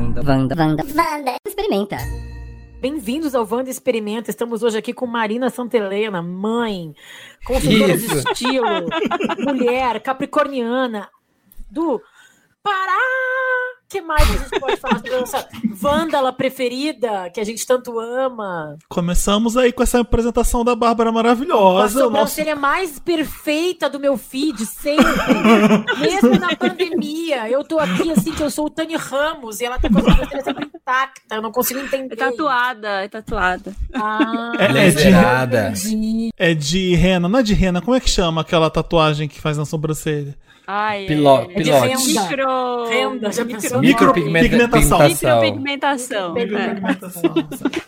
Wanda. Wanda. Wanda. Wanda. Experimenta. Bem-vindos ao Wanda Experimenta. Estamos hoje aqui com Marina Santelena, mãe, consultora de estilo, mulher, capricorniana, do Pará! Que mais a gente pode falar sobre essa vândala preferida que a gente tanto ama? Começamos aí com essa apresentação da Bárbara maravilhosa. A sobrancelha nosso... mais perfeita do meu feed, sempre. Mesmo na pandemia. Eu tô aqui assim, que eu sou o Tani Ramos e ela tá com a sobrancelha sempre intacta. Eu não consigo entender. É tatuada, é tatuada. Ah, é, é, de, é de rena, não é de rena. Como é que chama aquela tatuagem que faz na sobrancelha? Ai, Piló, é, pilote. Micro... Renda, já micro... Micropigmentação. Micropigmentação. Micropigmentação. É.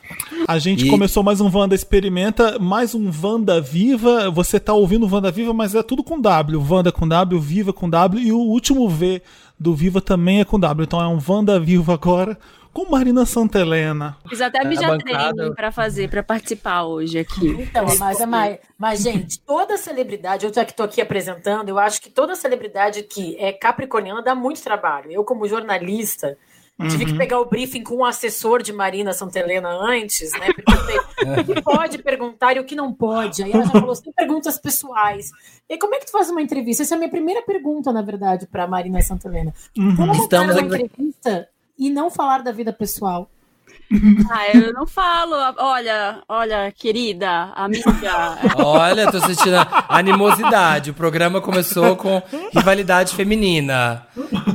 A gente e... começou mais um Wanda Experimenta, mais um Wanda Viva. Você tá ouvindo Wanda Viva, mas é tudo com W. Wanda com W, Viva com W. E o último V do Viva também é com W. Então é um Wanda Viva agora com Marina Santelena. Fiz até bancada... training para fazer, para participar hoje aqui. Então, mas, mas, mas, gente, toda celebridade, eu já que estou aqui apresentando, eu acho que toda celebridade que é capricorniana dá muito trabalho. Eu, como jornalista, Uhum. Tive que uhum. pegar o briefing com o assessor de Marina Santelena antes, né? o que pode perguntar e o que não pode. Aí ela já falou, sem perguntas pessoais. E como é que tu faz uma entrevista? Essa é a minha primeira pergunta, na verdade, para Marina Santelena. Uhum. Como Estamos uma entrevista e não falar da vida pessoal. Ah, eu não falo. Olha, olha, querida, amiga. Olha, tô sentindo animosidade. O programa começou com rivalidade feminina.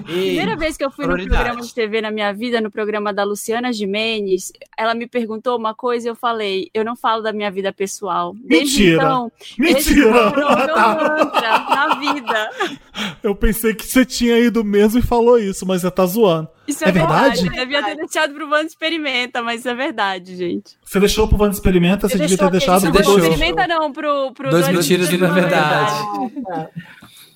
Primeira vez que eu fui no programa de TV na minha vida, no programa da Luciana Gimenez, ela me perguntou uma coisa e eu falei: eu não falo da minha vida pessoal. Desde Mentira. então, Mentira. Então, meu mantra na vida. Eu pensei que você tinha ido mesmo e falou isso, mas você tá zoando. Isso é, é verdade? verdade? Devia ter deixado pro Vanda Experimenta, mas isso é verdade, gente. Você deixou pro Vanda Experimenta, você, você devia ter deixado pro Vanda Experimenta não, pro, pro Dois mentiras de na verdade.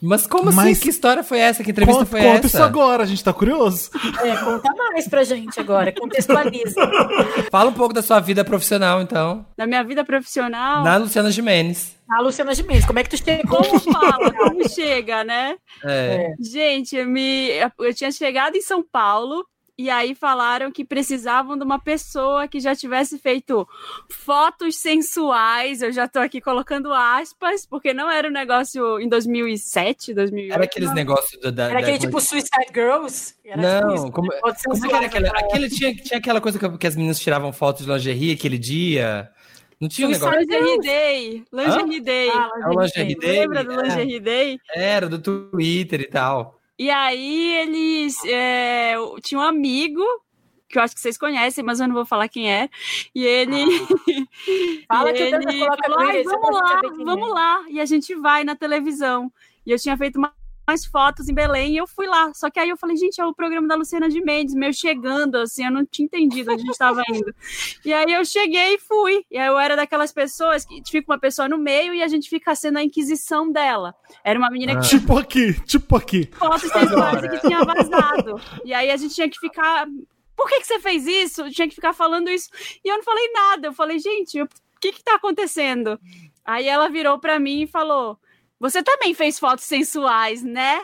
Mas como assim? Mas assim? Que história foi essa? Que entrevista conta, foi conta essa? Conta isso agora, a gente tá curioso. É, conta mais pra gente agora, contextualiza. Fala um pouco da sua vida profissional, então. Da minha vida profissional? Na Luciana Gimenez. A Luciana Gimenez, como é que tu chegou? Como fala, como chega, né? É. Gente, eu, me, eu tinha chegado em São Paulo e aí falaram que precisavam de uma pessoa que já tivesse feito fotos sensuais. Eu já tô aqui colocando aspas, porque não era um negócio em 2007, 2008. Era aqueles negócios da, da, Era aquele da... tipo Suicide Girls? Era não, tipo como, como que era aquele, aquele tinha, tinha aquela coisa que, que as meninas tiravam fotos de lingerie aquele dia. Não tinha um negócio. Lingerie Day. Lingerie Day. Ah, é o Lingerie Day. Lembra do Lingerie Day? Era, do Twitter e tal. E aí eles é, tinha um amigo que eu acho que vocês conhecem, mas eu não vou falar quem é. E ele. Ah. Fala e que ele falou: vamos lá, vamos é. lá. E a gente vai na televisão. E eu tinha feito uma umas fotos em Belém e eu fui lá. Só que aí eu falei, gente, é o programa da Luciana de Mendes, meu chegando, assim, eu não tinha entendido onde a gente estava indo. E aí eu cheguei e fui. E aí eu era daquelas pessoas que fica uma pessoa no meio e a gente fica sendo a inquisição dela. Era uma menina que. Tipo aqui, tipo aqui. Fotos sensuais que tinha vazado. E aí a gente tinha que ficar. Por que, que você fez isso? Eu tinha que ficar falando isso. E eu não falei nada. Eu falei, gente, o que que tá acontecendo? Aí ela virou para mim e falou: você também fez fotos sensuais, né?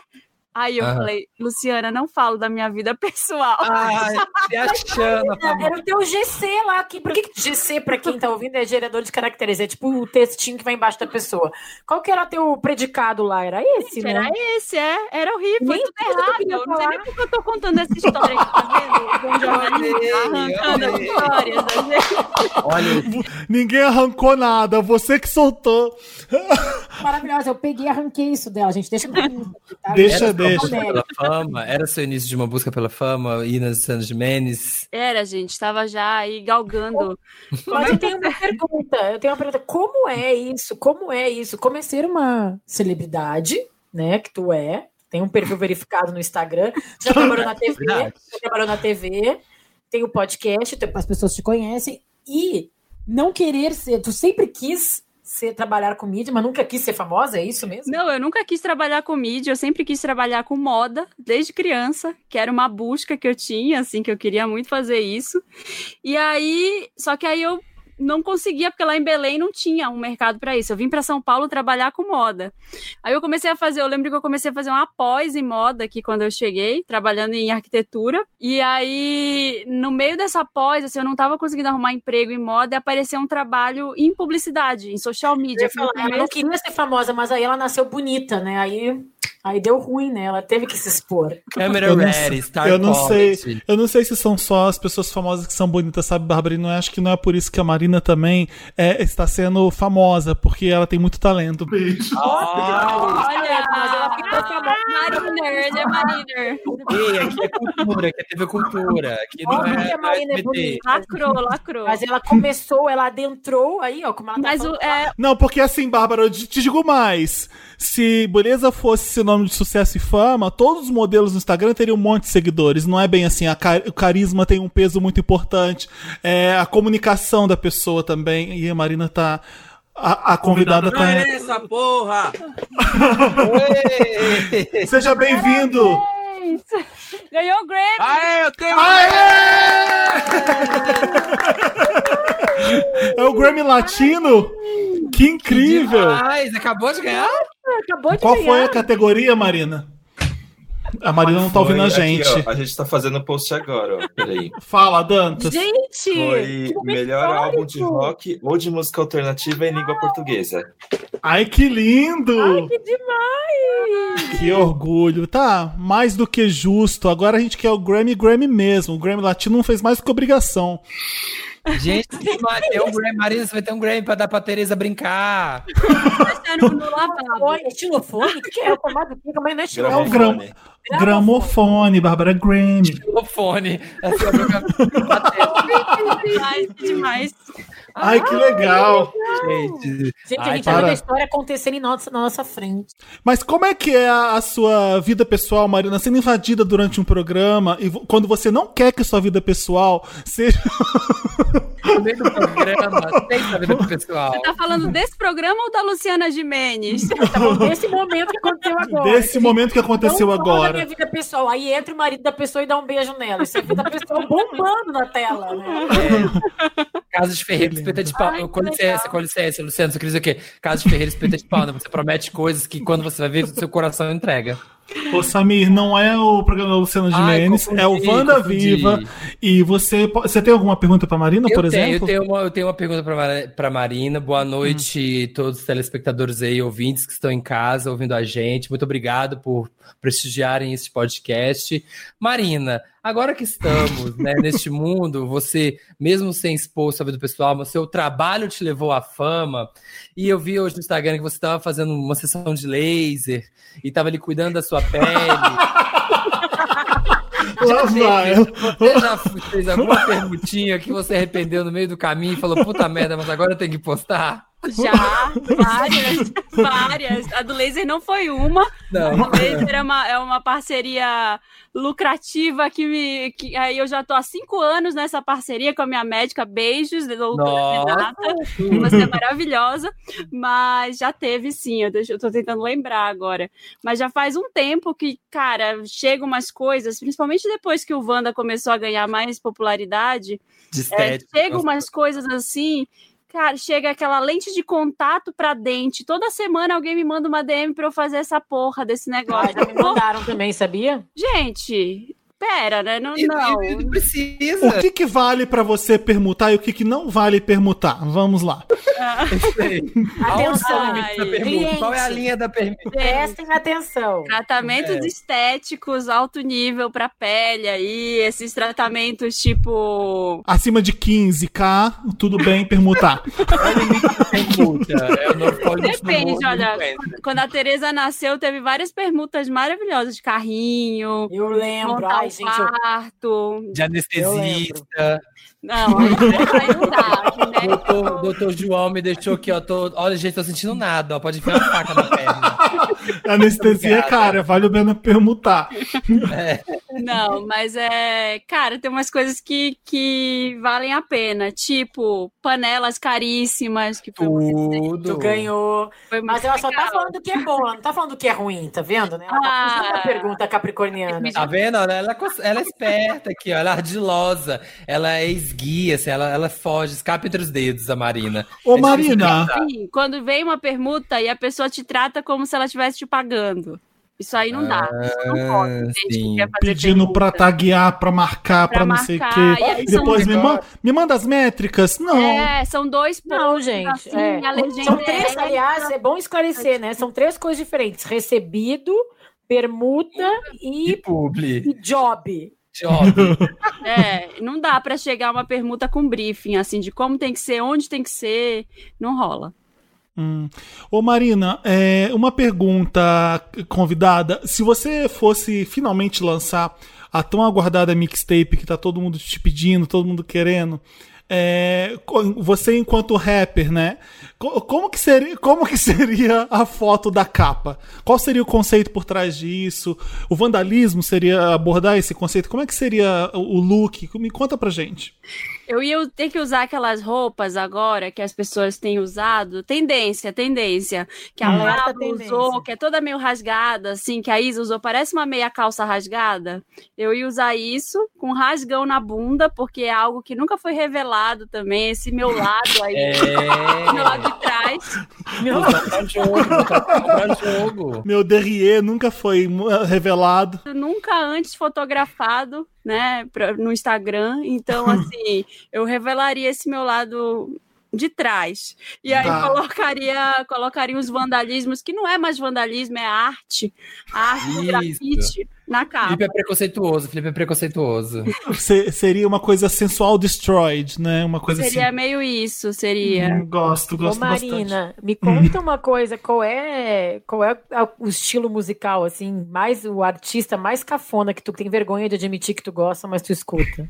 Aí eu uhum. falei, Luciana, não falo da minha vida pessoal. Ai, se achando. Tá era o teu GC lá aqui. Por que, que GC, pra quem tá ouvindo, é gerador de caracteres? É tipo o textinho que vai embaixo da pessoa. Qual que era o teu predicado lá? Era esse, né? Era esse, é. Era horrível. Nem tudo errado. Eu não sei nem porque eu tô contando essa história aqui, tá vendo? Um jornalista arrancando as histórias da gente. Olha, ninguém arrancou nada. Você que soltou. Maravilhosa. Eu peguei e arranquei isso dela, gente. Deixa comigo. Tá? Deixa, deixa busca pela fama? Era seu início de uma busca pela fama, Inas Santos Menes? Era, gente, estava já aí galgando. Mas eu tenho uma pergunta, eu tenho uma pergunta. Como é isso? Como é isso? Como é ser uma celebridade, né? Que tu é, tem um perfil verificado no Instagram, já trabalhou na TV, já trabalhou na TV, tem o podcast, as pessoas te conhecem, e não querer ser, tu sempre quis ser trabalhar com mídia, mas nunca quis ser famosa, é isso mesmo? Não, eu nunca quis trabalhar com mídia, eu sempre quis trabalhar com moda, desde criança, que era uma busca que eu tinha, assim, que eu queria muito fazer isso. E aí, só que aí eu não conseguia, porque lá em Belém não tinha um mercado para isso. Eu vim para São Paulo trabalhar com moda. Aí eu comecei a fazer, eu lembro que eu comecei a fazer uma pós em moda aqui quando eu cheguei, trabalhando em arquitetura. E aí, no meio dessa pós, assim, eu não estava conseguindo arrumar emprego em moda e apareceu um trabalho em publicidade, em social media. Falar, ela não queria ser famosa, mas aí ela nasceu bonita, né? Aí Aí deu ruim, né? Ela teve que se expor. Câmera ready, Star Eu não sei. Eu não sei se são só as pessoas famosas que são bonitas, sabe, Bárbara? E não acho que não é por isso que a Marina também é, está sendo famosa, porque ela tem muito talento. Beijo. Oh, olha, mas ela ficou famosa. Mariner, ele é Mariner. Ei, aqui é cultura, aqui é TV Cultura. Aqui não é, que a Marina é bonita. Lacrou, lacrou. Mas ela começou, ela adentrou aí, ó, como ela tá mas o, é... Não, porque assim, Bárbara, eu te digo mais. Se beleza fosse seu nome de sucesso e fama, todos os modelos no Instagram teriam um monte de seguidores. Não é bem assim. Car o carisma tem um peso muito importante. É, a comunicação da pessoa também. E a Marina tá. A, a convidada tá. É essa porra! Seja bem-vindo! Ganhou o Grammy! Aê, eu tenho Aê! É o Grammy Latino? Que incrível! Que Acabou de ganhar? Acabou de Qual ganhar. foi a categoria, Marina? A Marina não tá ouvindo a gente. Aqui, ó, a gente tá fazendo o post agora, ó. Peraí. Fala, Dantas. Gente! Foi melhor álbum de rock ou de música alternativa em língua portuguesa. Ai, que lindo! Ai, que demais! Que orgulho. Tá, mais do que justo. Agora a gente quer o Grammy Grammy mesmo. O Grammy Latino não fez mais do que obrigação. Gente, tem um Grammy, Marina, você vai ter um Grammy pra dar pra Tereza brincar. no, no lavabo. É estilofone? O que é? O tomado aqui, mas não é É o estilofone. gram... gramofone, Bárbara Grammy. Estilofone. Demais, que demais. Ai, que legal. Gente, Gente, a Ai, gente tá vendo para. a história acontecendo em nossa, na nossa frente. Mas como é que é a, a sua vida pessoal, Marina, sendo invadida durante um programa e quando você não quer que sua vida pessoal seja. no meio do programa, tem essa vida pro pessoal. Você tá falando desse programa ou da Luciana Gimenez? Tá? Desse momento que aconteceu agora. Desse momento que aconteceu Não fala da agora. minha vida pessoal. Aí entra o marido da pessoa e dá um beijo nela. Isso é vida pessoal bombando na tela, né? Casa de Ferreira, espeta de pau. Ai, que com licença, com licença, Luciano, você quer dizer o quê? Casa de Ferreira, espeta de pau. né? Você promete coisas que quando você vai ver, seu coração entrega. Ô, Samir, não é o programa da Luciana Ai, Gimenez, é o Wanda confundi. Viva. E você, você tem alguma pergunta pra Marina, por eu tenho, exemplo? Eu tenho, uma, eu tenho uma pergunta pra Marina. Boa noite, todos os telespectadores aí, ouvintes que estão em casa ouvindo a gente. Muito obrigado por prestigiarem esse podcast. Marina, agora que estamos né, neste mundo, você, mesmo sem expor sua vida pessoal, mas seu trabalho te levou à fama. E eu vi hoje no Instagram que você estava fazendo uma sessão de laser e estava ali cuidando da sua pele. Lá vai. Você já fez alguma perguntinha que você arrependeu no meio do caminho e falou, puta merda, mas agora eu tenho que postar? Já, várias, várias. A do laser não foi uma. Não. A do laser é uma, é uma parceria lucrativa que me. Que, aí eu já tô há cinco anos nessa parceria com a minha médica. Beijos, doutora. Renata. Você é maravilhosa. Mas já teve sim, eu, deixo- eu tô tentando lembrar agora. Mas já faz um tempo que, cara, chegam umas coisas, principalmente depois que o Wanda começou a ganhar mais popularidade. De É, estética. chega umas coisas assim, cara, chega aquela lente de contato pra dente. Toda semana alguém me manda uma DM pra eu fazer essa porra desse Ah, negócio. já me mandaram também, sabia? Gente, pera, né? Não, E- não. e- não precisa. O que, que vale pra você permutar e o que, que não vale permutar? Vamos lá. Atenção, Aonde tá a pergunta? cliente. Qual é a linha da pergunta? Prestem atenção. Tratamentos É. estéticos alto nível pra pele aí, esses tratamentos tipo. Acima de 15k, tudo bem permutar. É o limite da pergunta? É o novo Depende, olha. entra. Quando a Tereza nasceu, teve várias permutas maravilhosas de carrinho, Eu lembro. montar Ai, o gente, eu, quarto. De anestesista. Não, aí não dá, né? Doutor, doutor João me deixou aqui, ó. Tô, olha, gente, tô sentindo nada, ó. Pode enfiar uma faca na perna. Anestesia é cara, vale a pena permutar. Não, mas é. Cara, tem umas coisas que, que valem a pena. Tipo, panelas caríssimas. Que foi Tudo. Tu ganhou. Foi Mas ela só tá falando que é bom, não tá falando que é ruim, tá vendo? Né? Ela tá Ah. fazendo a pergunta capricorniana. Tá vendo? Ela, ela, cons- ela é esperta aqui, ó. Ela é ardilosa. Ela é esguia, assim, ela, ela foge, escapa entre os dedos, a Marina. Ô, É Marina, Sim, quando vem uma permuta e a pessoa te trata como se ela estivesse te pagando. Isso aí não dá. Isso não pode. Ah, pedindo pra taguear, pra marcar, pra, Pra não sei o marcar, quê. aí depois me, me manda as métricas. Não. É, são dois Não, pontos, gente. assim, é. a legenda São três, é- aliás, é bom esclarecer, né? São três coisas diferentes: recebido, permuta E e, publi. e job. Job. É, não dá pra chegar uma permuta com briefing, assim, de como tem que ser, onde tem que ser, não rola. Hum. Ô Marina, é, uma pergunta convidada. Se você fosse finalmente lançar a tão aguardada mixtape que tá todo mundo te pedindo, todo mundo querendo, é, você enquanto rapper, né? co- Como que, seria, como que seria a foto da capa? Qual seria o conceito por trás disso? O vandalismo seria abordar esse conceito? Como é que seria o look? Me conta pra gente. Eu ia ter que usar aquelas roupas agora que as pessoas têm usado. Tendência, tendência. Que a Hum. Lava Certa tendência. usou, que é toda meio rasgada, assim, que a Isa usou. Parece uma meia calça rasgada. Eu ia usar isso com rasgão na bunda, porque é algo que nunca foi revelado também. Esse meu lado aí, meu É. lado de trás. Meu, pra jogo. Meu derrière nunca foi revelado. Nunca antes fotografado, né, pra- no Instagram. Então, assim, eu revelaria esse meu lado de trás. E aí Tá. colocaria, colocaria os vandalismos, que não é mais vandalismo, é arte. Arte, Isso. grafite na capa. Felipe é preconceituoso, Felipe é preconceituoso. Se- seria uma coisa sensual destroyed, né? Uma coisa Seria assim. meio isso, seria. Hum, gosto, Ô, gosto bastante. Marina, me conta uma coisa, qual é, qual é o estilo musical, assim, mais o artista mais cafona que tu tem vergonha de admitir que tu gosta, mas tu escuta?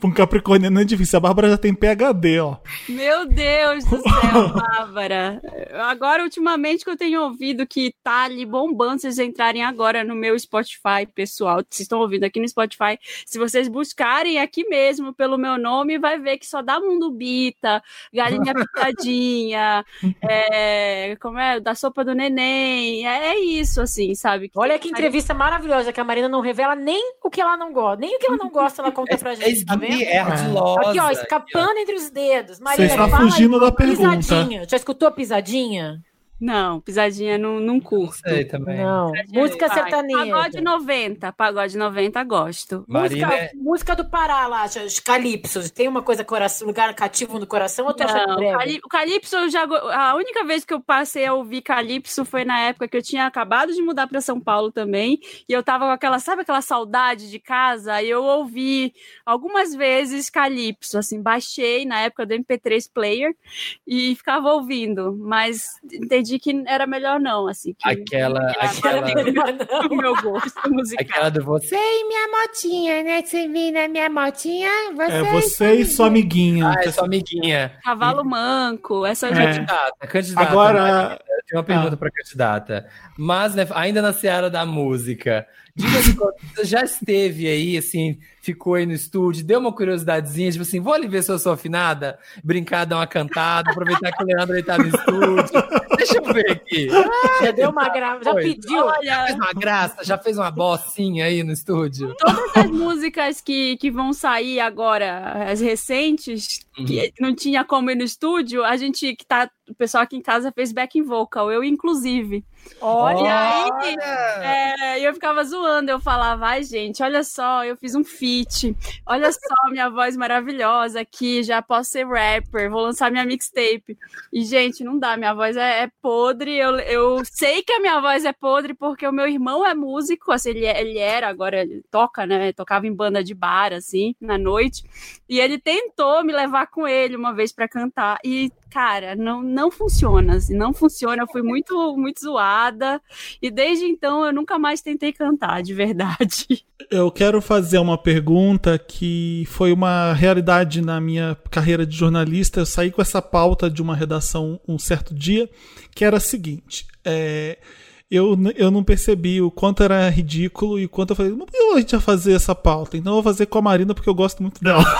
Pra um capricorniano é difícil. A Bárbara já tem PHD, ó. Meu Deus do céu, Bárbara. Agora, ultimamente, que eu tenho ouvido que tá ali bombando, vocês entrarem agora no meu Spotify, pessoal. Vocês estão ouvindo aqui no Spotify. Se vocês buscarem aqui mesmo pelo meu nome, vai ver que só dá mundo bita, galinha pitadinha, é, como é? Da sopa do neném. É, é isso, assim, sabe? Olha que entrevista maravilhosa que a Marina não revela nem o que ela não gosta, nem o que ela não gosta ela conta pra É gente, tá vendo? é ardilosa. Aqui, ó, escapando entre os dedos. Marina, está fala aí, fugindo da pergunta. Pisadinha. Já escutou pisadinha? Não, pisadinha não, não Não curto. sei também. Não. Música Vai. sertaneja. Pagode 90. Pagode 90, gosto. Marina música, é- música do Pará lá, os Calypsos. Tem uma coisa, coração, lugar cativo no coração ou tu acha Não, breve? Cali- o Calypso eu já. A única vez que eu passei a ouvir Calypso foi na época que eu tinha acabado de mudar para São Paulo também. E eu tava com aquela, sabe aquela saudade de casa? E eu ouvi algumas vezes Calypso, assim, baixei na época do MP3 Player e ficava ouvindo. Mas entendi que era melhor não, assim. Que Aquela, aquela, Melhor não. o meu gosto musical. aquela do você e minha motinha, né? Você vira minha motinha, você. É você e sua amiguinha. Ah, é sua amiguinha. Cavalo manco, essas É. Candidata, candidata. Agora, Marina, eu tenho uma pergunta Ah. para candidata. Mas, né, ainda na seara da música, diga de quando você já esteve aí, assim, ficou aí no estúdio, deu uma curiosidadezinha, tipo assim, vou ali ver se eu sou afinada, brincar, dar uma cantada, aproveitar que o Leandro aí tá no estúdio. Deixa eu ver aqui. Já deu uma grava, já pediu. Já Olha, fez uma graça, já fez uma bocinha aí no estúdio. todas as músicas que, que vão sair agora, as recentes, que não tinha como ir no estúdio, a gente que tá. O pessoal aqui em casa fez backing vocal, eu inclusive. Olha, E aí, é, eu ficava zoando, eu falava, ai, gente, olha só, eu fiz um feat, olha só minha voz maravilhosa aqui, já posso ser rapper, vou lançar minha mixtape. E, gente, não dá, minha voz é, é podre, eu, eu sei que a minha voz é podre porque o meu irmão é músico, assim, ele, é- ele era, agora ele toca, né, tocava em banda de bar, assim, na noite, e ele tentou me levar com ele uma vez pra cantar, e, cara, não, não funciona, assim, não funciona, eu fui muito, muito zoada, e desde então eu nunca mais tentei cantar, de verdade. eu quero fazer uma pergunta que foi uma realidade na minha carreira de jornalista. Eu saí com essa pauta de uma redação um certo dia, que era a seguinte: é, eu, eu não percebi o quanto era ridículo e o quanto eu falei, que a gente vai fazer essa pauta? Então eu vou fazer com a Marina porque eu gosto muito dela.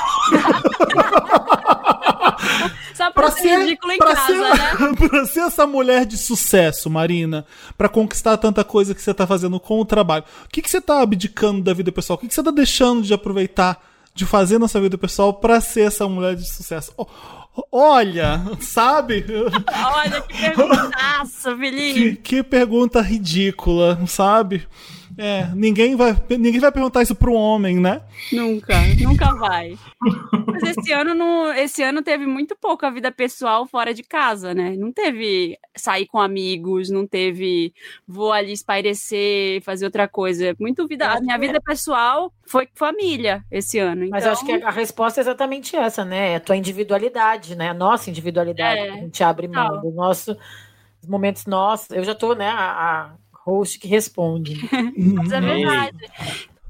Só pra, pra ser, ser ridículo em casa, ser, né? pra ser essa mulher de sucesso, Marina, para conquistar tanta coisa que você tá fazendo com o trabalho, o que, que você tá abdicando da vida pessoal? O que, que você tá deixando de aproveitar, de fazer na sua vida pessoal para ser essa mulher de sucesso? Oh, Olha, sabe? Olha que perguntaça, Felipe. Que, que pergunta ridícula, sabe? É, ninguém vai, ninguém vai perguntar isso para um homem, né? Nunca, nunca vai. Mas esse ano, não, esse ano teve muito pouco a vida pessoal fora de casa, né? Não teve sair com amigos, não teve vou ali espairecer, fazer outra coisa. Muito vida, a minha vida pessoal foi família esse ano. Mas então... acho que a resposta é exatamente essa, né? É a tua individualidade, né? A nossa individualidade. É, a gente abre mão do nosso momentos nossos. Eu já tô, né, a, a host que responde. Mas é verdade.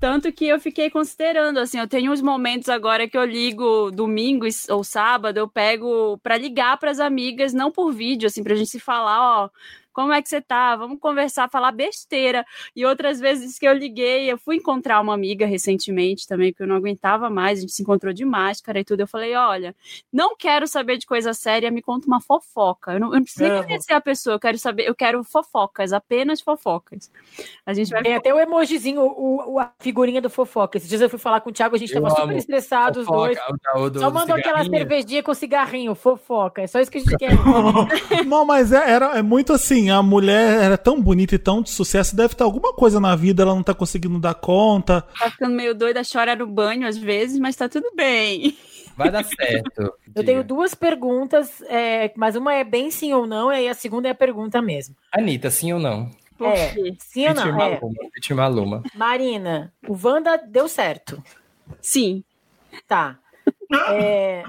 Tanto que eu fiquei considerando, assim, eu tenho uns momentos agora que eu ligo domingo ou sábado, eu pego para ligar para as amigas, não por vídeo, assim, pra gente se falar, ó, como é que você tá? Vamos conversar, falar besteira. E outras vezes que eu liguei, eu fui encontrar uma amiga recentemente também, que eu não aguentava mais, a gente se encontrou de máscara e tudo. Eu falei: olha, não quero saber de coisa séria, me conta uma fofoca. Eu não, eu não preciso nem conhecer a pessoa, eu quero saber, eu quero fofocas, apenas fofocas. A gente vai. Tem até o emojizinho, o, o, a figurinha do fofoca. Esses dias eu fui falar com o Thiago, a gente eu tava super estressado, os dois. Do, Só mandou aquela cervejinha com cigarrinho, fofoca. É só isso que a gente quer. não, mas é, era, é muito assim assim, a mulher era tão bonita e tão de sucesso, deve ter alguma coisa na vida, ela não tá conseguindo dar conta. Tá ficando meio doida, chora no banho às vezes, mas tá tudo bem. Vai dar certo. Eu tenho duas perguntas, é, mas uma é bem sim ou não, e a segunda é a pergunta mesmo. Anitta, sim ou não? É, sim ou não? Maluma, é. Maluma. Marina, o Wanda deu certo. Sim. Tá. É...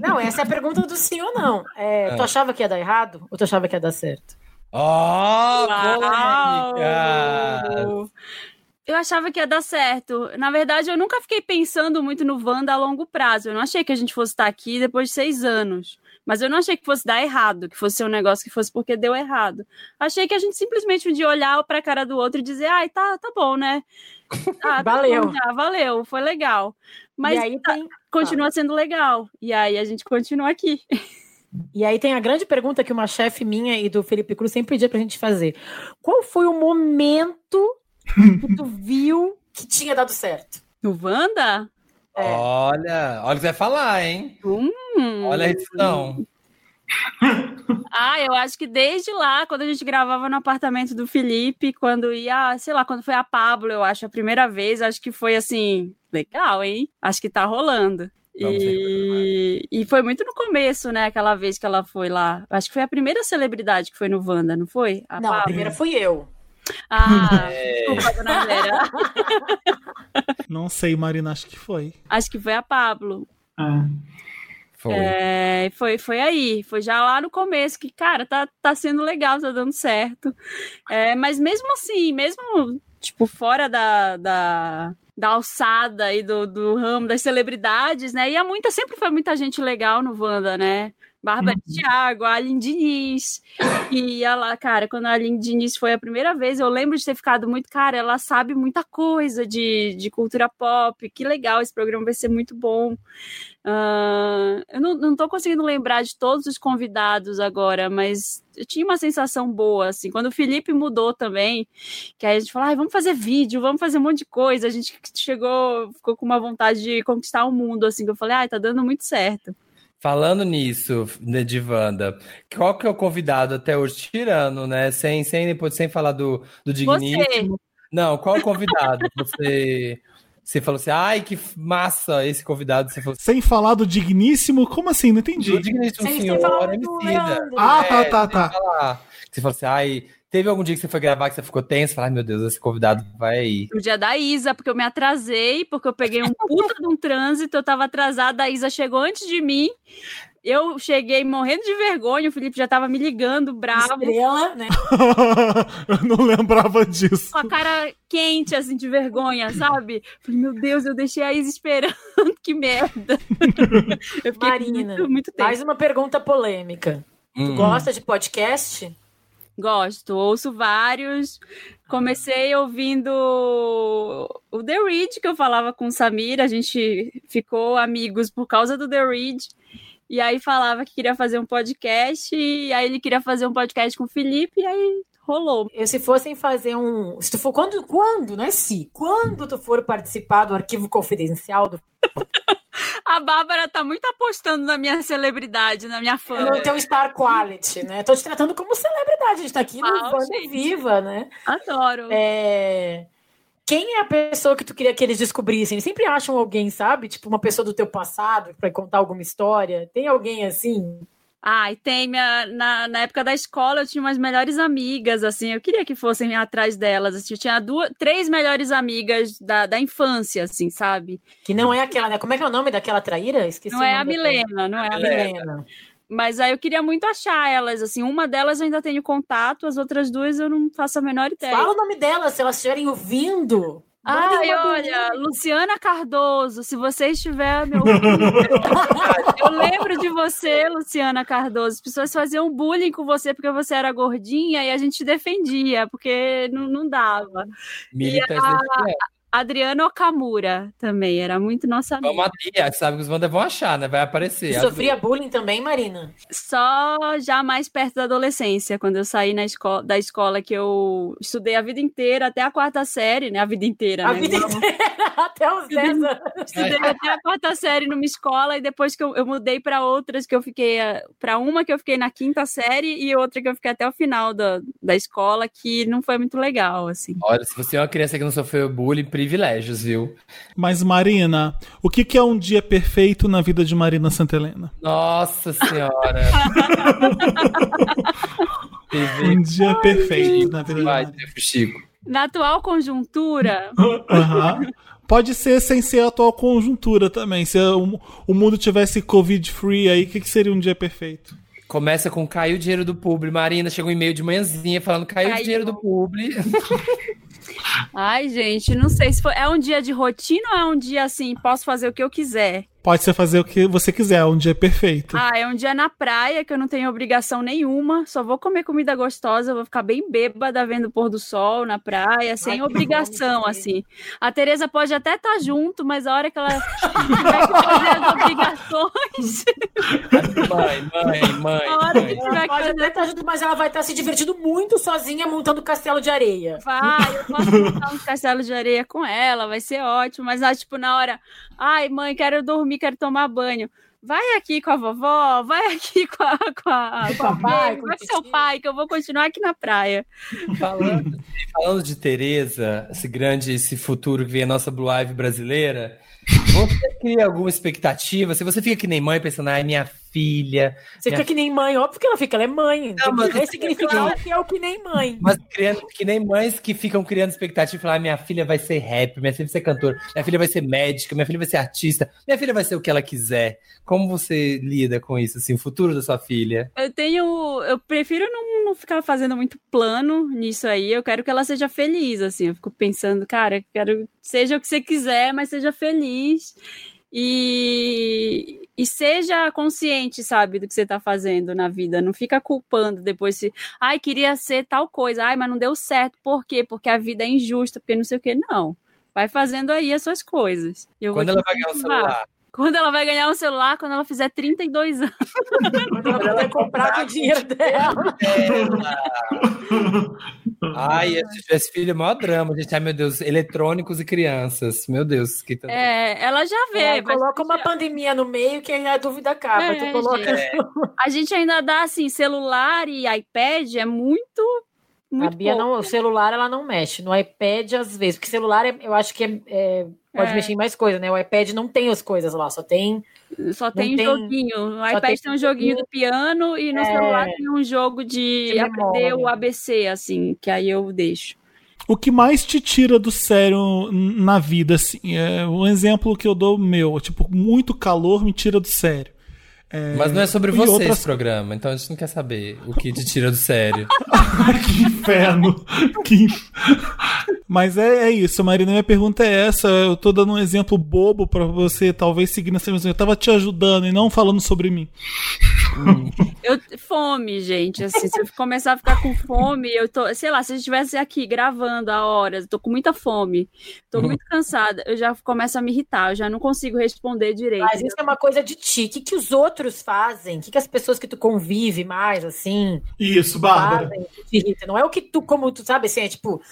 Não, essa é a pergunta do sim ou não. É, ah. Tu achava que ia dar errado ou tu achava que ia dar certo? Oh, polêmica! Eu achava que ia dar certo. Na verdade, eu nunca fiquei pensando muito no Wanda a longo prazo. Eu não achei que a gente fosse estar aqui depois de seis anos. Mas eu não achei que fosse dar errado, que fosse ser um negócio que fosse porque deu errado. Achei que a gente simplesmente podia olhar para a cara do outro e dizer, ai, tá, tá bom, né? Ah, tá valeu. Bom, já, valeu, foi legal. Mas aí tá, tem... continua sendo legal. E aí a gente continua aqui. E aí tem a grande pergunta que uma chefe minha e do Felipe Cruz sempre pedia pra gente fazer. Qual foi o momento que tu viu que tinha dado certo? No Wanda? É. Olha, olha o que vai falar, hein? Hum. Olha a edição. ah, eu acho que desde lá, quando a gente gravava no apartamento do Felipe, quando ia, sei lá, quando foi a Pablo, eu acho, a primeira vez, acho que foi assim, legal, hein? Acho que tá rolando. E, e foi muito no começo, né? Aquela vez que ela foi lá. Acho que foi a primeira celebridade que foi no Wanda, não foi? A não, a primeira fui eu. Ah, é. desculpa, dona Vera. Não sei, Marina, acho que foi. Acho que foi a Pablo. Ah. Foi. É, foi, foi aí, foi já lá no começo que, cara, tá, tá sendo legal, tá dando certo. É, mas mesmo assim, mesmo, tipo, fora da, da, da alçada e do, do ramo das celebridades, né? E a muita, sempre foi muita gente legal no Wanda, né? Bárbara uhum. Thiago, a Aline Diniz. E ela, cara, quando a Aline Diniz foi a primeira vez, eu lembro de ter ficado muito, cara, ela sabe muita coisa de, de cultura pop. Que legal, esse programa vai ser muito bom. Uh, eu não, tô conseguindo lembrar de todos os convidados agora, mas eu tinha uma sensação boa, assim. Quando o Felipe mudou também, que aí a gente falou, ah, vamos fazer vídeo, vamos fazer um monte de coisa. A gente chegou, ficou com uma vontade de conquistar o mundo, assim, que eu falei, ah, tá dando muito certo. Falando nisso, né, de Wanda, qual que é o convidado até hoje, tirando, né? Sem, sem, depois, sem falar do, do Digníssimo. Você. Não, qual o convidado? você, você falou assim, ai, que massa esse convidado. Você falou, sem falar do Digníssimo? Como assim? Não entendi. Do Digníssimo sem, Senhor, sem Ah, tá, é, tá, tá. Você falou assim, ai, Teve algum dia que você foi gravar que você ficou tenso? Falar, ai meu Deus, esse convidado vai aí. O dia da Isa, porque eu me atrasei, porque eu peguei um puta de um trânsito, eu tava atrasada, a Isa chegou antes de mim. Eu cheguei morrendo de vergonha, o Felipe já tava me ligando, bravo. Estrela, né? eu não lembrava disso. Com a cara quente, assim, de vergonha, sabe? Falei, meu Deus, eu deixei a Isa esperando, que merda. eu Marina, muito, muito mais uma pergunta polêmica. Hum. Tu gosta de podcast? Gosto, ouço vários. Comecei ouvindo o The Read, que eu falava com o Samir, a gente ficou amigos por causa do The Read. E aí falava que queria fazer um podcast, e aí ele queria fazer um podcast com o Felipe, e aí rolou. Eu, se fossem fazer um. Se tu for. Quando, quando, não é se. Quando tu for participar do arquivo confidencial do. A Bárbara tá muito apostando na minha celebridade, na minha fã. No teu star quality, né? Tô te tratando como celebridade. A gente tá aqui no ah, Viva, né? Adoro. É... Quem é a pessoa que tu queria que eles descobrissem? Eles sempre acham alguém, sabe? Tipo, uma pessoa do teu passado para contar alguma história. Tem alguém assim? Ah, e tem minha. Na, na época da escola eu tinha umas melhores amigas, assim. Eu queria que fossem atrás delas. Assim, eu tinha duas, três melhores amigas da, da infância, assim, sabe? Que não é aquela, né? Como é que é o nome daquela traíra? Esqueci. Não é a Milena, não é a Milena. Mas aí eu queria muito achar elas, assim. Uma delas eu ainda tenho contato, as outras duas eu não faço a menor ideia. Fala o nome delas, se elas estiverem ouvindo. Ai, olha, Luciana Cardoso, se você estiver meu eu lembro de você, Luciana Cardoso. As pessoas faziam bullying com você porque você era gordinha e a gente defendia, porque não, não dava. Militante Adriano Okamura também, era muito nossa amiga. Vamos Maria, sabe que os Wanda vão achar, né? Vai aparecer. Sofria bullying também, Marina? Só já mais perto da adolescência, quando eu saí na escola, da escola que eu estudei a vida inteira, até a quarta série, né? A vida inteira, a né? vida inteira, até os 10 anos. Estudei até a quarta série numa escola e depois que eu, eu mudei para outras, que eu fiquei, eh, para uma que eu fiquei na quinta série e outra que eu fiquei até o final da, da escola, que não foi muito legal, assim. Olha, se você é uma criança que não sofreu bullying, privilégios, viu? Mas, Marina, o que, que é um dia perfeito na vida de Marina Santelena? Nossa Senhora! um dia perfeito na vida Vai, de Chico. Na atual conjuntura. Uhum. Pode ser sem ser a atual conjuntura também. Se o, o mundo tivesse Covid-free aí, o que, que seria um dia perfeito? Começa com caiu o dinheiro do publi. Marina, chegou um e-mail de manhãzinha falando caiu, caiu. o dinheiro do publi. Ai, gente, não sei se foi. É um dia de rotina ou é um dia assim, posso fazer o que eu quiser? Pode ser fazer o que você quiser, é um dia perfeito. Ah, é um dia na praia que eu não tenho obrigação nenhuma, só vou comer comida gostosa, vou ficar bem bêbada vendo o pôr do sol na praia, sem Ai, obrigação, assim. A Tereza pode até estar tá junto, mas a hora que ela tiver que fazer as obrigações. mãe, mãe, mãe. A hora que tiver que pode fazer... até estar tá junto, mas ela vai estar tá se divertindo muito sozinha montando castelo de areia. Vai, eu posso montar um castelo de areia com ela, vai ser ótimo, mas ah, tipo, na hora, ai, mãe, quero dormir quero tomar banho. Vai aqui com a vovó, vai aqui com a, com a, com a pai, vai com seu pai, que eu vou continuar aqui na praia. Falando, falando de Tereza, esse grande, esse futuro que vem a nossa Blue Ivy brasileira, você cria alguma expectativa? Se você fica que nem mãe pensando, ai, minha filha. Você minha... fica que nem mãe, óbvio que ela fica, ela é mãe. Não, mas é significar que é o que nem mãe. Mas criando, que nem mães que ficam criando expectativa, falar, minha filha vai ser rap, minha filha vai ser cantora, minha filha vai ser médica, minha filha vai ser artista, minha filha vai ser o que ela quiser. Como você lida com isso, assim, o futuro da sua filha? Eu tenho, eu prefiro não, não ficar fazendo muito plano nisso aí. Eu quero que ela seja feliz, assim. Eu fico pensando, cara, quero seja o que você quiser, mas seja feliz. E, e seja consciente, sabe, do que você está fazendo na vida. Não fica culpando depois se, ai, queria ser tal coisa, ai, mas não deu certo. Por quê? Porque a vida é injusta, porque não sei o quê. Não. Vai fazendo aí as suas coisas. Eu Quando ela vai ganhar o celular? Quando ela vai ganhar um celular, quando ela fizer 32 anos. quando ela vai comprar com o dinheiro dela. Ai, esse filho é o maior drama, gente. Ai, meu Deus, eletrônicos e crianças. Meu Deus. Que tanto... É, ela já vê. É, coloca uma já... pandemia no meio que a dúvida acaba. É, coloca... É. A gente ainda dá, assim, celular e iPad é muito muito a Bia pouco. não, o celular ela não mexe. No iPad, às vezes, porque celular é, eu acho que é, é pode é. mexer em mais coisas, né? O iPad não tem as coisas lá, só tem. Só tem, tem joguinho. No iPad tem, tem um joguinho do piano e no é... celular tem um jogo de, de aprender o ABC, assim, que aí eu deixo. O que mais te tira do sério na vida, assim? É um exemplo que eu dou meu, tipo, muito calor me tira do sério. É... Mas não é sobre você outras... esse programa, então a gente não quer saber o que te tira do sério. que inferno! que... Mas é, é, isso, Marina. Minha pergunta é essa. Eu tô dando um exemplo bobo para você talvez seguir nessa mesma. Eu tava te ajudando e não falando sobre mim. eu, fome, gente. Assim, se eu começar a ficar com fome, eu tô, sei lá, se eu estivesse aqui gravando a horas, tô com muita fome, tô uhum. muito cansada, eu já começo a me irritar, eu já não consigo responder direito. Mas isso é uma coisa de ti. O que, que os outros fazem? O que, que as pessoas que tu convive mais, assim? Isso, Bárbara. Fazem, te irrita? Não é o que tu, como tu sabe, assim, é tipo,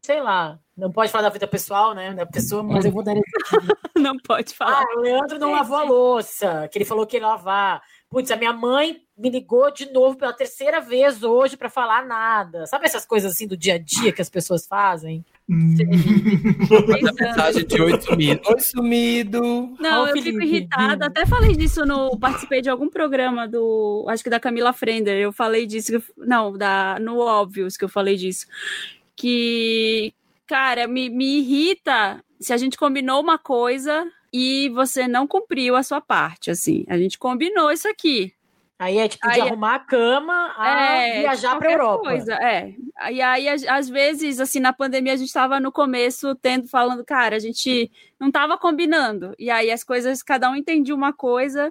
sei lá, não pode falar da vida pessoal, né? Da pessoa, mas eu vou dar esse Não pode falar. Ah, o Leandro não lavou a louça, que ele falou que ia lavar. Putz, a minha mãe me ligou de novo pela terceira vez hoje para falar nada. Sabe essas coisas assim do dia a dia que as pessoas fazem? mensagem de oi sumido. Oi sumido. Não, oh, eu fico irritada. Até falei disso no. Participei de algum programa do. Acho que da Camila Frender. Eu falei disso. Não, da, no Óbvios que eu falei disso. Que, cara, me, me irrita se a gente combinou uma coisa e você não cumpriu a sua parte, assim. A gente combinou isso aqui. Aí é tipo aí, de é arrumar a cama a é, viajar para Europa. Coisa, é. E aí, às vezes, assim, na pandemia, a gente estava no começo tendo, falando, cara, a gente não estava combinando. E aí as coisas, cada um entendia uma coisa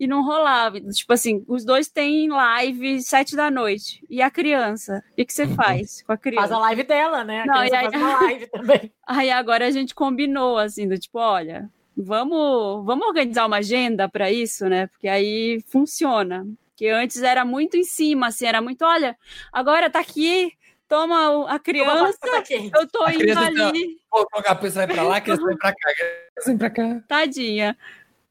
e não rolava. Tipo assim, os dois têm live sete da noite. E a criança? O que, que você uhum. faz com a criança? Faz a live dela, né? A não, e aí... faz uma live também. Aí agora a gente combinou, assim, do tipo, olha, vamos, vamos organizar uma agenda para isso, né? Porque aí funciona. Que antes era muito em cima, assim, era muito, olha, agora tá aqui, toma a criança, eu tô a indo tá, ali. Vou colocar a pessoa vai pra lá, a criança vai pra cá, vai pra cá. Tadinha.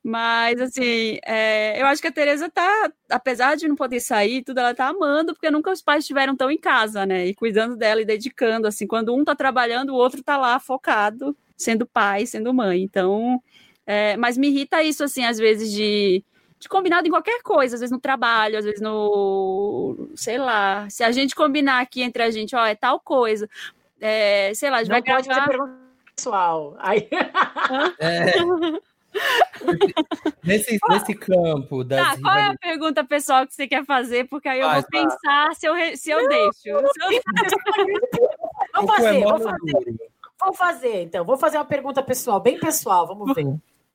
Mas, assim, é, eu acho que a Tereza tá, apesar de não poder sair, tudo, ela tá amando, porque nunca os pais estiveram tão em casa, né? E cuidando dela e dedicando, assim, quando um tá trabalhando, o outro tá lá focado, sendo pai, sendo mãe. Então, é, mas me irrita isso, assim, às vezes, de, de combinado em qualquer coisa, às vezes no trabalho, às vezes no. sei lá. Se a gente combinar aqui entre a gente, ó, é tal coisa. É, sei lá, a gente não vai gravar. Fazer pergunta pessoal. Aí... É. nesse, nesse campo das. Tá, qual é a pergunta pessoal que você quer fazer? Porque aí eu vou pensar se eu, se eu deixo. Se eu... vamos fazer, vamos fazer. Vamos fazer, então. Vou fazer uma pergunta pessoal, bem pessoal, vamos ver.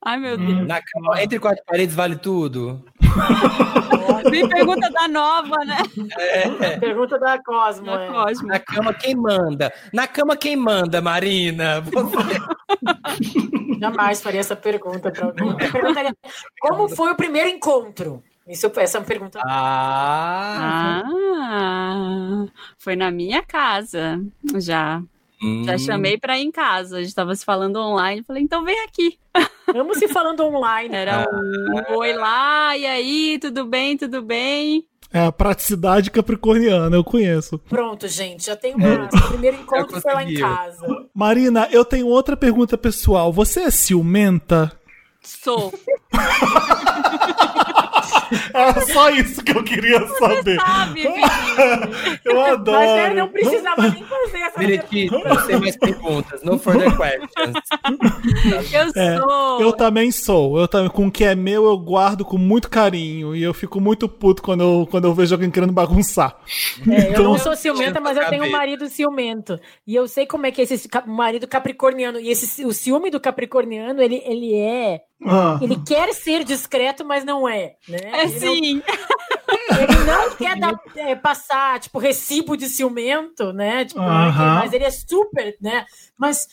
Ai, meu Deus. Na cama, entre quatro paredes vale tudo? Vem pergunta da nova, né? É. Pergunta da Cosmo. Da é. Cosmo. Na cama quem manda? Na cama quem manda, Marina? Você... Jamais faria essa pergunta para alguém. Perguntaria, como foi o primeiro encontro? Isso, essa é uma pergunta. Ah, ah, foi na minha casa já. Hum. Já chamei para ir em casa. A gente estava se falando online. Falei, então vem aqui. Vamos se falando online. Era um, um oi lá, e aí, tudo bem, tudo bem? É a praticidade capricorniana, eu conheço. Pronto, gente, já tenho uma. O primeiro encontro foi lá em casa. Marina, eu tenho outra pergunta pessoal. Você é ciumenta? Sou. Era só isso que eu queria saber. Sabe, eu adoro. Mas não precisava nem fazer essa Meretito, não tem mais perguntas. No further questions. Eu é, sou. Eu também sou. Eu também, com o que é meu, eu guardo com muito carinho. E eu fico muito puto quando eu, quando eu vejo alguém querendo bagunçar. É, então... Eu não sou ciumenta, mas eu tenho um marido ciumento. E eu sei como é que é esse marido capricorniano. E esse, o ciúme do capricorniano, ele, ele é ah. Ele quer ser discreto, mas não é. Né? É ele sim. Não, ele não quer dar, é, passar, tipo, recibo de ciumento, né? Tipo, uh -huh. Mas ele é super, né? Mas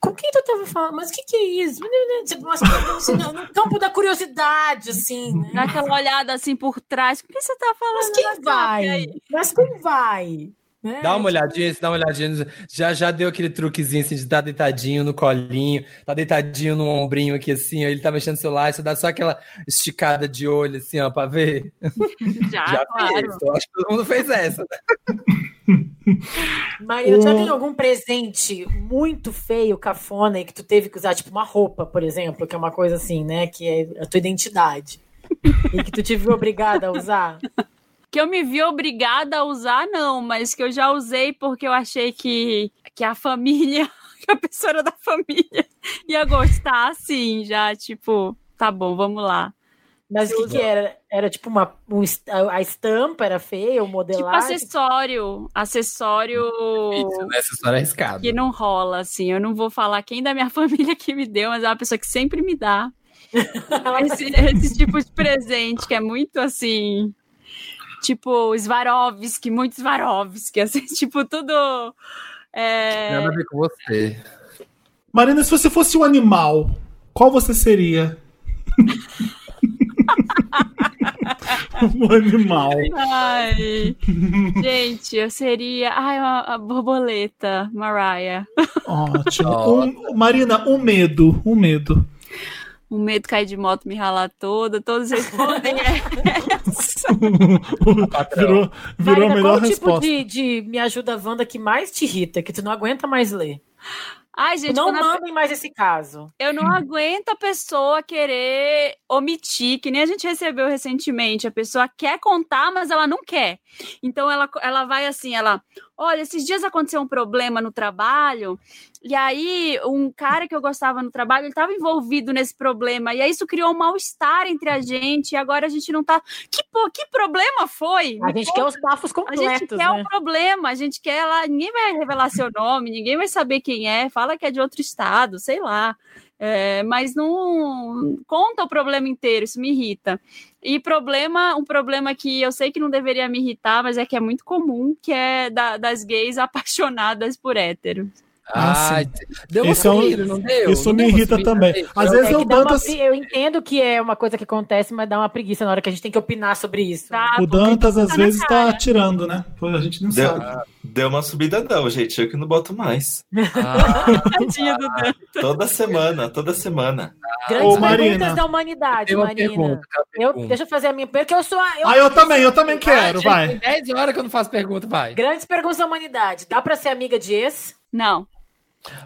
com quem tu tava falando? Mas o que, que é isso? Tipo, assim, no campo da curiosidade, assim, né? Dá aquela olhada assim por trás. O que você tá falando? Mas quem vai? Mas quem vai? É, dá uma olhadinha, dá uma olhadinha. Já, já deu aquele truquezinho assim de estar tá deitadinho no colinho, tá deitadinho no ombrinho aqui assim, ó, ele tá mexendo no celular, você dá só aquela esticada de olho assim, ó, pra ver. Já, já claro. fez. Eu acho que todo mundo fez essa. Né? Maria, já tem algum presente muito feio, cafona, e que tu teve que usar, tipo uma roupa, por exemplo, que é uma coisa assim, né, que é a tua identidade, e que tu tive obrigada a usar? Que eu me vi obrigada a usar, não, mas que eu já usei porque eu achei que, que a família, que a pessoa era da família, ia gostar, assim, já, tipo, tá bom, vamos lá. Mas o que, que, era? Era tipo uma. Um, a estampa era feia, o modelagem? Tipo acessório. Acessório. Isso, né? Acessório arriscado. Que não rola, assim. Eu não vou falar quem da minha família que me deu, mas é uma pessoa que sempre me dá. esse, esse tipo de presente que é muito assim. Tipo, Swarovski, muito Swarovski, assim, tipo, tudo. É... Nada a ver com você. Marina, se você fosse um animal, qual você seria? um animal. Ai, gente, eu seria. Ai, a, a borboleta, Mariah. Ótimo. Um, Marina, um medo. Um medo. Um medo de cair de moto, me ralar toda. Todos respondem essa. virou virou Marina, a melhor qual o tipo resposta. de, de Me Ajuda Wanda que mais te irrita, que tu não aguenta mais ler? Ai, gente, não quando a- mandem mais esse caso. Eu não aguento a pessoa querer omitir, que nem a gente recebeu recentemente. A pessoa quer contar, mas ela não quer. Então ela, ela vai assim, ela, olha, esses dias aconteceu um problema no trabalho, e aí um cara que eu gostava no trabalho, ele estava envolvido nesse problema, e aí isso criou um mal-estar entre a gente, e agora a gente não tá. Que, pô, que problema foi? A gente conta quer os bafos a completos, gente quer né? um problema, a gente quer lá, ninguém vai revelar seu nome, ninguém vai saber quem é, fala que é de outro estado, sei lá. É, mas não conta o problema inteiro, isso me irrita. E problema, um problema que eu sei que não deveria me irritar, mas é que é muito comum, que é da- das gays apaixonadas por héteros. Ah, Ai, deu uma Esse é subida, não deu? isso Não me deu irrita subida, também. Às Eu- vezes É eu dá uma Dantas- pre- eu entendo que é uma coisa que acontece, mas dá uma preguiça na hora que a gente tem que opinar sobre isso. Tá? O Dantas às tá vezes tá cara. atirando, né? A gente não Deu, sabe. deu uma subida não, gente. Eu que não boto mais. Ah, Dan. Toda semana, toda semana. Grandes Ô, Marina. perguntas da humanidade, uma Marina. pergunta. Eu, pergunta. deixa eu fazer a minha pergunta, eu sou a. eu- Ah, eu também, eu também quero, vai. Tem 10 horas que eu não faço pergunta, vai. Grandes perguntas da humanidade. Dá pra ser amiga de ex? Não,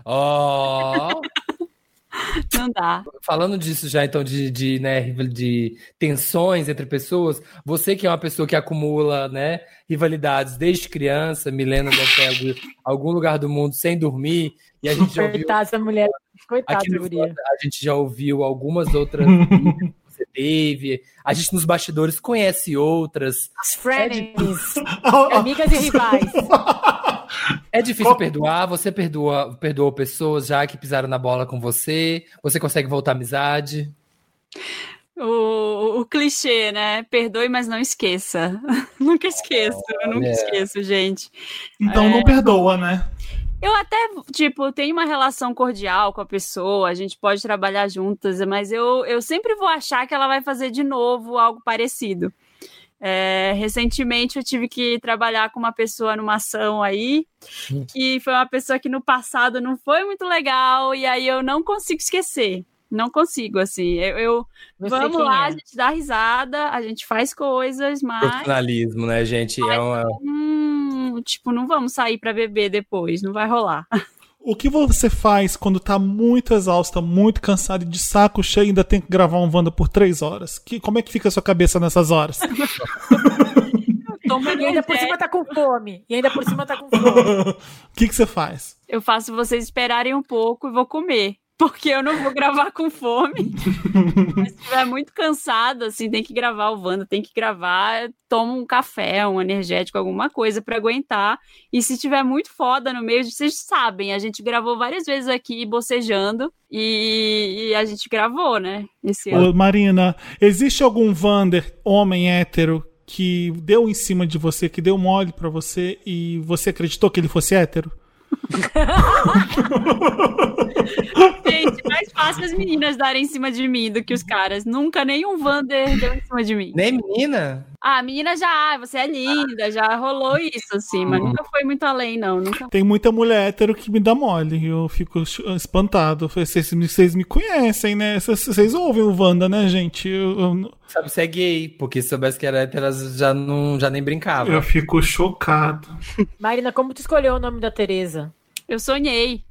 Ó, não dá. falando disso já, então, de, de, né, rival- de tensões entre pessoas, você que é uma pessoa que acumula, né, rivalidades desde criança, Milena deve ter algum, lugar do mundo sem dormir, e a gente já ouviu Coitada essa mulher. Coitada, aqui no a gente já ouviu algumas outras que você teve, a gente nos bastidores conhece outras, As frenemies. Ah, Amigas e rivais. É difícil perdoar, você perdoa, perdoou pessoas já que pisaram na bola com você, você consegue voltar à amizade. O, o clichê, né? Perdoe, mas não esqueça. nunca esqueço, eu nunca Olha. esqueço, gente. Então É. não perdoa, né? Eu até, tipo, tenho uma relação cordial com a pessoa, a gente pode trabalhar juntas, mas eu, eu sempre vou achar que ela vai fazer de novo algo parecido. É, recentemente eu tive que trabalhar com uma pessoa numa ação aí, que foi uma pessoa que no passado não foi muito legal, e aí eu não consigo esquecer. Não consigo, assim. Eu, eu- vamos lá, é. a gente dá risada, a gente faz coisas, mas Profissionalismo, né, gente? É uma... hum, tipo, não vamos sair pra beber depois, não vai rolar. O que você faz quando tá muito exausta, muito cansada e de saco cheio e ainda tem que gravar um Wanda por três horas? Que, como é que fica a sua cabeça nessas horas? Toma E ainda por cima tá com fome. E ainda por cima tá com fome. O que, que você faz? eu faço vocês esperarem um pouco e vou comer. Porque eu não vou gravar com fome. Mas se estiver muito cansado, assim, tem que gravar o Wanda, tem que gravar, toma um café, um energético, alguma coisa pra aguentar. E se tiver muito foda no meio, vocês sabem, a gente gravou várias vezes aqui bocejando e, e a gente gravou, né? Esse ano. Ô, Marina, existe algum Wander, homem hétero, que deu em cima de você, que deu mole pra você e você acreditou que ele fosse hétero? Gente, mais fácil as meninas darem em cima de mim do que os caras. Nunca nenhum Wander deu em cima de mim. Nem menina? Ah, a menina já, ah, você é linda, já rolou isso, assim, mas nunca foi muito além, não. Nunca. Tem muita mulher hétero que me dá mole eu fico espantado. Vocês, me- vocês me conhecem, né? Vocês, vocês ouvem o Wanda, né, gente? Eu, eu, Sabe, você é gay, porque se soubesse que era hétero, elas já, não, já nem brincava. eu fico chocado. Marina, como tu escolheu o nome da Tereza? Eu sonhei.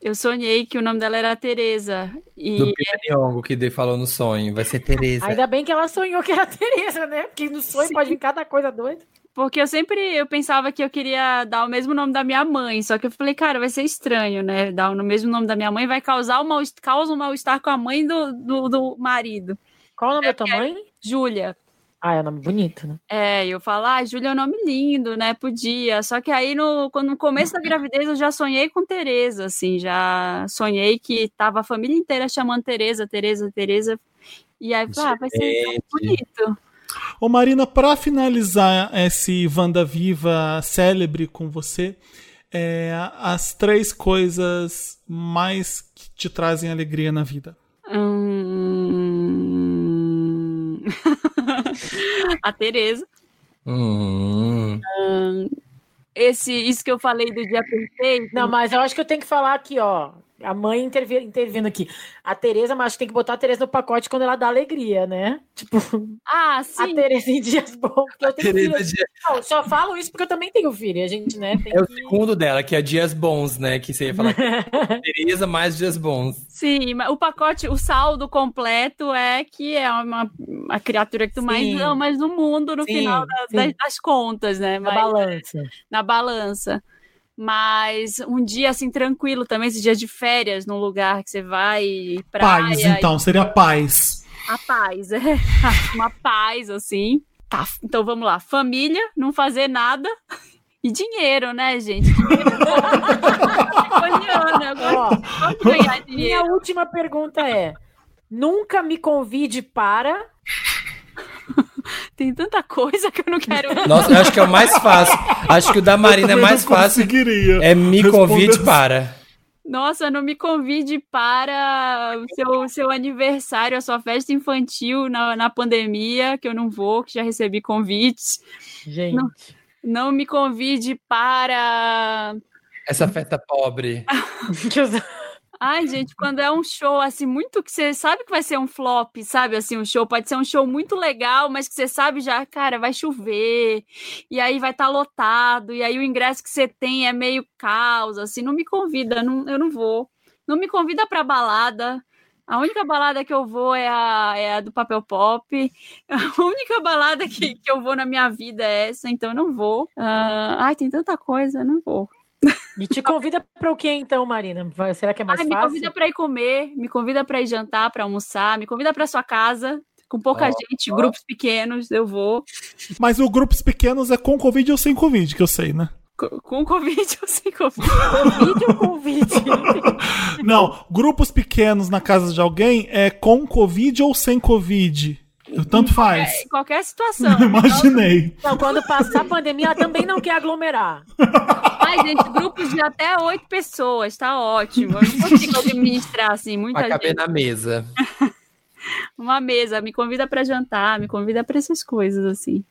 Eu sonhei que o nome dela era Tereza. E Do Peter Nyong'o, que de- falou no sonho. Vai ser Tereza. Ainda bem que ela sonhou que era a Tereza, né? Porque no sonho Sim. pode vir cada coisa doida. porque eu sempre eu pensava que eu queria dar o mesmo nome da minha mãe, só que eu falei, cara, vai ser estranho, né? Dar o mesmo nome da minha mãe vai causar um mal, causa um mal-estar com a mãe do, do, do marido. Qual o nome da tua mãe? Júlia. Ah, é um nome bonito, né? É, eu falo, ah, Júlia é um nome lindo, né? Podia. Só que aí, no, quando, no começo da gravidez, eu já sonhei com Tereza, assim, já sonhei que tava a família inteira chamando Tereza, Tereza, Tereza. E aí, ah, vai ser tão bonito. Ô Marina, para finalizar esse Vanda Viva célebre com você, é, as três coisas mais que te trazem alegria na vida. Hum... a Tereza. Hum. Hum, esse, isso que eu falei do dia perfeito. Não, mas eu acho que eu tenho que falar aqui, ó. A mãe intervi intervindo aqui. A Tereza, mas tem que botar a Tereza no pacote quando ela dá alegria, né? Tipo, ah, sim. a Tereza em dias bons. Eu tenho filho. Não, só falo isso porque eu também tenho filho. A gente, né? É o que... segundo dela, que é dias bons, né? Que você ia falar. Tereza mais dias bons. Sim, mas o pacote, o saldo completo é que é uma a criatura que tu Sim. mais amas no mundo no Sim, final da- das, das contas, né? Na Mas- balança. na balança. Mas um dia assim tranquilo também, esse dia de férias num lugar que você vai praia, Paz, então, seria paz. a paz, é uma paz assim. Tá, então vamos lá, família, não fazer nada e dinheiro, né, gente? Dinheiro Ó, gosto de ganhar minha dinheiro. última pergunta é: nunca me convide para. Tem tanta coisa que eu não quero. Nossa, eu acho que é o mais fácil. Acho que o da Marina é mais fácil. É me convide para. Nossa, não me convide para o seu, seu aniversário, a sua festa infantil na, na pandemia, que eu não vou, que já recebi convites. Gente. Não. Não me convide para. Essa festa pobre. Ai, gente, quando é um show assim, muito que você sabe que vai ser um flop, sabe? Assim, um show pode ser um show muito legal, mas que você sabe já, cara, vai chover, e aí vai estar lotado, e aí o ingresso que você tem é meio caos, assim, não me convida, não, eu não vou. Não me convida pra balada. A única balada que eu vou é a, é a do papel pop. A única balada que, que eu vou na minha vida é essa, então não vou. Ah, ai, tem tanta coisa, não vou. E te convida para o que então, Marina? Vai- Será que é mais Ai, me fácil? convida para ir comer, me convida para ir jantar, para almoçar, me convida para sua casa, com pouca Ó, gente, grupos pequenos, eu vou. Mas o grupos pequenos é com Covid ou sem Covid, que eu sei, né? Co- Com convite ou sem convite. Convite ou convite? Não, grupos pequenos na casa de alguém é com Covid ou sem Covid. Eu tanto faz. Em qualquer situação. Imaginei. Não, quando passar a pandemia, ela também não quer aglomerar. Ai, gente, grupos de até oito pessoas, tá ótimo. Eu não consigo administrar assim, muita Vai caber gente. na mesa. Uma mesa, me convida para jantar, me convida para essas coisas assim.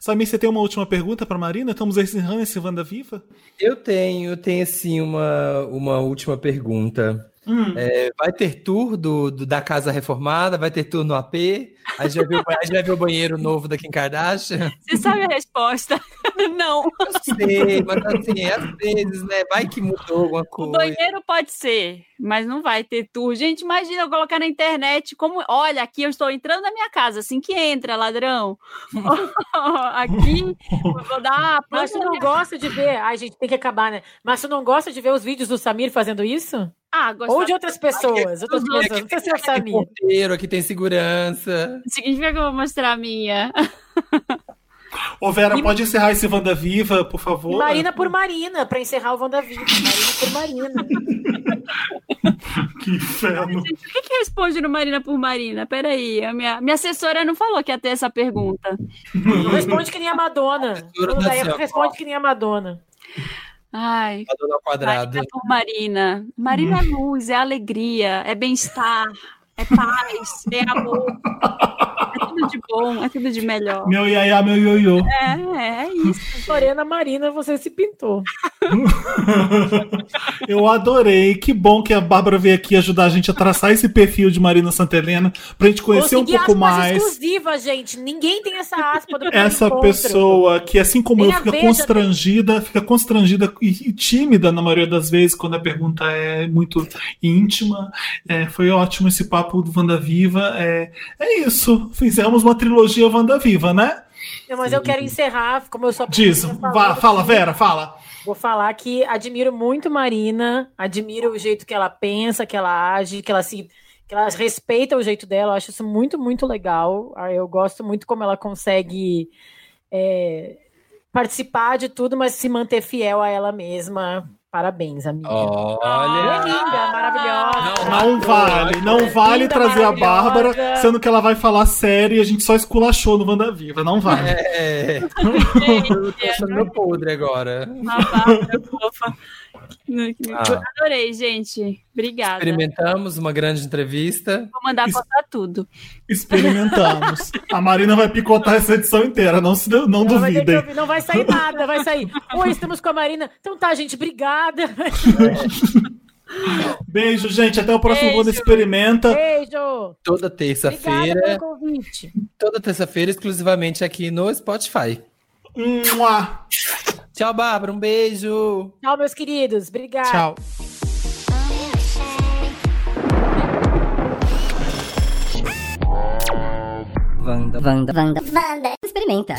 Samir, você tem uma última pergunta para Marina? Estamos encerrando esse Wanda Viva? Eu tenho, eu tenho assim uma, uma última pergunta. Hum. É, vai ter tour do, do- da casa reformada? Vai ter tour no AP? A gente vai ver, o a gente vai ver o banheiro novo da Kim Kardashian? Você sabe a resposta? Não. Eu sei, mas assim, às vezes, né? Vai que mudou alguma O coisa. banheiro pode ser, mas não vai ter tour. Gente, imagina eu colocar na internet como, olha, aqui eu estou entrando na minha casa, assim que entra, ladrão. aqui eu vou dar Mas tu planta não gosta de ver. Ai, gente, tem que acabar, né? Mas tu não gosta de ver os vídeos do Samir fazendo isso? Ah, Ou de outras pessoas? Outras dos pessoas. ser o Aqui tem porteiro, aqui tem segurança. significa que eu vou mostrar a minha. Ô, Vera, E- pode encerrar esse Wanda Viva, por favor? Marina por Marina, pra encerrar o WandaVision. Marina por Marina. Que inferno. Gente, o que, que responde no Marina por Marina? Peraí, a minha, minha assessora não falou que ia ter essa pergunta. Responde que nem a Madonna. Senhora. responde que nem a Madonna. Ai, Madonna quadrado. Marina por Marina. Marina é luz, é alegria, é bem-estar, é paz, é amor. É tudo de bom, é tudo de melhor. Meu iaiá, meu ioiô. É, é isso. Lorena Marina, você se pintou. Eu adorei. Que bom que a Bárbara veio aqui ajudar a gente a traçar esse perfil de Marina Santelena pra gente conhecer Consegui um pouco aspas mais exclusivas, gente. Ninguém tem essa aspa do essa encontro. pessoa que, assim como Nem eu, fica Veja constrangida, fica constrangida e, e tímida na maioria das vezes quando a pergunta é muito íntima. É, foi ótimo esse papo do Wanda Viva. É, é isso. Fizemos uma trilogia Wanda Viva, né? Não, mas eu quero encerrar, como eu a Diz. Vá, fala, Vera, fala. Vou falar que admiro muito Marina, admiro o jeito que ela pensa, que ela age, que ela se que ela respeita o jeito dela, eu acho isso muito, muito legal. Ah, Eu gosto muito como ela consegue é, participar de tudo, mas se manter fiel a ela mesma. Parabéns, amiga. Olha. É linda, maravilhosa. Não vale, não vale Linda, trazer a. Bárbara, sendo que ela vai falar sério e a gente só esculachou no Wanda Viva. Não vale. É. Eu tô achando meu podre agora. A Bárbara fofa. Ah. Adorei, gente. Obrigada. Experimentamos uma grande entrevista. Vou mandar contar tudo. Experimentamos. A Marina vai picotar essa edição inteira, não, se, não Não vai, duvidem. ouvir, não vai sair nada, vai sair. Oi, estamos com a Marina. Então tá, gente, obrigada. Beijo, gente. Até o próximo Beijo. Experimenta. Beijo. Toda terça-feira. Toda terça-feira, exclusivamente aqui no Spotify. Mua. Tchau, Bárbara. Um beijo. Tchau, meus queridos. Obrigada. Tchau. Wanda, Wanda, Wanda, Wanda. Experimenta.